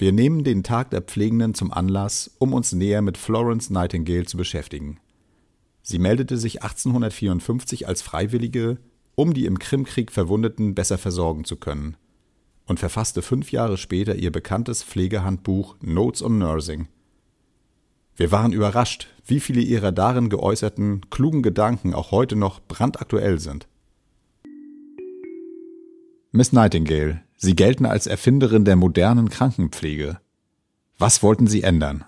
Wir nehmen den Tag der Pflegenden zum Anlass, um uns näher mit Florence Nightingale zu beschäftigen. Sie meldete sich 1854 als Freiwillige, um die im Krimkrieg Verwundeten besser versorgen zu können, und verfasste fünf Jahre später ihr bekanntes Pflegehandbuch Notes on Nursing. Wir waren überrascht, wie viele ihrer darin geäußerten klugen Gedanken auch heute noch brandaktuell sind. Miss Nightingale, Sie gelten als Erfinderin der modernen Krankenpflege. Was wollten Sie ändern?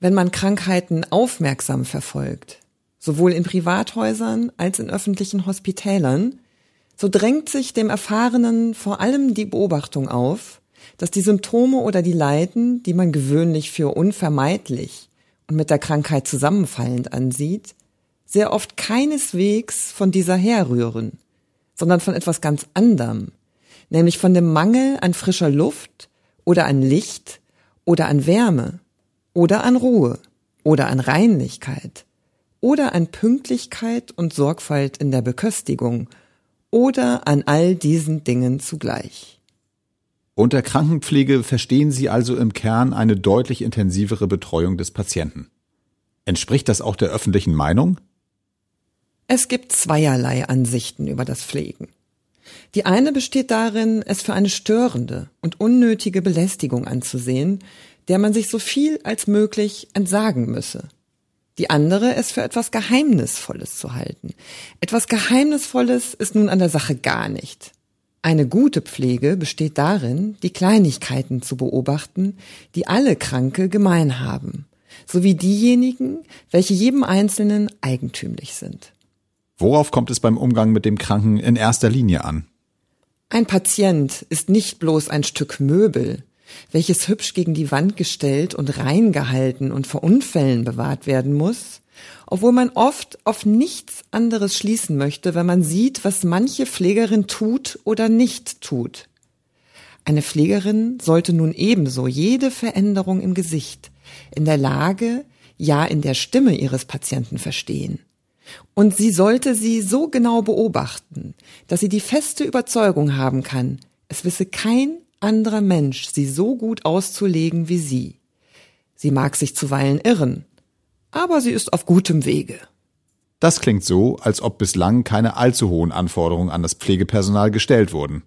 Wenn man Krankheiten aufmerksam verfolgt, sowohl in Privathäusern als in öffentlichen Hospitälern, so drängt sich dem Erfahrenen vor allem die Beobachtung auf, dass die Symptome oder die Leiden, die man gewöhnlich für unvermeidlich und mit der Krankheit zusammenfallend ansieht, sehr oft keineswegs von dieser herrühren, sondern von etwas ganz anderem, nämlich von dem Mangel an frischer Luft oder an Licht oder an Wärme oder an Ruhe oder an Reinlichkeit oder an Pünktlichkeit und Sorgfalt in der Beköstigung oder an all diesen Dingen zugleich. Unter Krankenpflege verstehen Sie also im Kern eine deutlich intensivere Betreuung des Patienten. Entspricht das auch der öffentlichen Meinung? Es gibt zweierlei Ansichten über das Pflegen. Die eine besteht darin, es für eine störende und unnötige Belästigung anzusehen, der man sich so viel als möglich entsagen müsse die andere es für etwas Geheimnisvolles zu halten. Etwas Geheimnisvolles ist nun an der Sache gar nicht. Eine gute Pflege besteht darin, die Kleinigkeiten zu beobachten, die alle Kranke gemein haben, sowie diejenigen, welche jedem Einzelnen eigentümlich sind. Worauf kommt es beim Umgang mit dem Kranken in erster Linie an? Ein Patient ist nicht bloß ein Stück Möbel, welches hübsch gegen die Wand gestellt und reingehalten und vor Unfällen bewahrt werden muss, obwohl man oft auf nichts anderes schließen möchte, wenn man sieht, was manche Pflegerin tut oder nicht tut. Eine Pflegerin sollte nun ebenso jede Veränderung im Gesicht, in der Lage, ja in der Stimme ihres Patienten verstehen. Und sie sollte sie so genau beobachten, dass sie die feste Überzeugung haben kann, es wisse kein anderer Mensch sie so gut auszulegen wie sie. Sie mag sich zuweilen irren, aber sie ist auf gutem Wege. Das klingt so, als ob bislang keine allzu hohen Anforderungen an das Pflegepersonal gestellt wurden.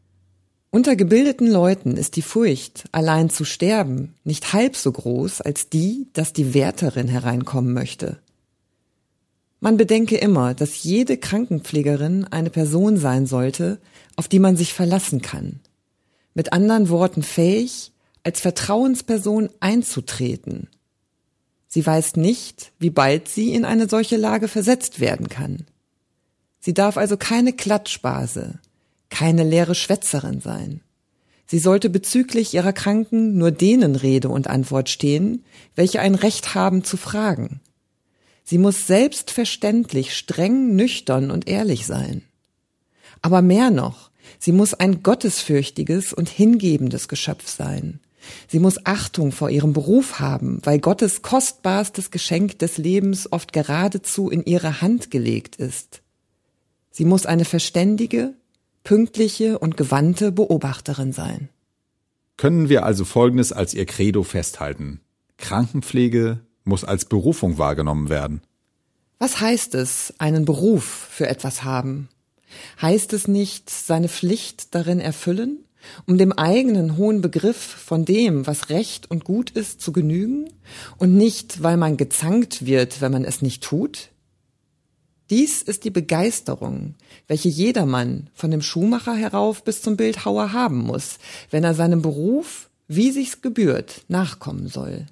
Unter gebildeten Leuten ist die Furcht, allein zu sterben, nicht halb so groß als die, dass die Wärterin hereinkommen möchte. Man bedenke immer, dass jede Krankenpflegerin eine Person sein sollte, auf die man sich verlassen kann, mit anderen Worten fähig, als Vertrauensperson einzutreten. Sie weiß nicht, wie bald sie in eine solche Lage versetzt werden kann. Sie darf also keine Klatschbase, keine leere Schwätzerin sein. Sie sollte bezüglich ihrer Kranken nur denen Rede und Antwort stehen, welche ein Recht haben zu fragen. Sie muss selbstverständlich streng, nüchtern und ehrlich sein. Aber mehr noch, Sie muss ein gottesfürchtiges und hingebendes Geschöpf sein. Sie muss Achtung vor ihrem Beruf haben, weil Gottes kostbarstes Geschenk des Lebens oft geradezu in ihre Hand gelegt ist. Sie muss eine verständige, pünktliche und gewandte Beobachterin sein. Können wir also Folgendes als ihr Credo festhalten. Krankenpflege muss als Berufung wahrgenommen werden. Was heißt es, einen Beruf für etwas haben? Heißt es nicht, seine Pflicht darin erfüllen, um dem eigenen hohen Begriff von dem, was recht und gut ist, zu genügen, und nicht, weil man gezankt wird, wenn man es nicht tut? Dies ist die Begeisterung, welche jedermann von dem Schuhmacher herauf bis zum Bildhauer haben muss, wenn er seinem Beruf, wie sich's gebührt, nachkommen soll.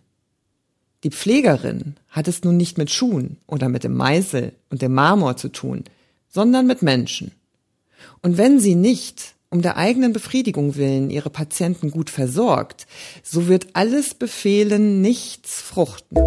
Die Pflegerin hat es nun nicht mit Schuhen oder mit dem Meißel und dem Marmor zu tun, sondern mit Menschen. Und wenn sie nicht um der eigenen Befriedigung willen ihre Patienten gut versorgt, so wird alles Befehlen nichts fruchten.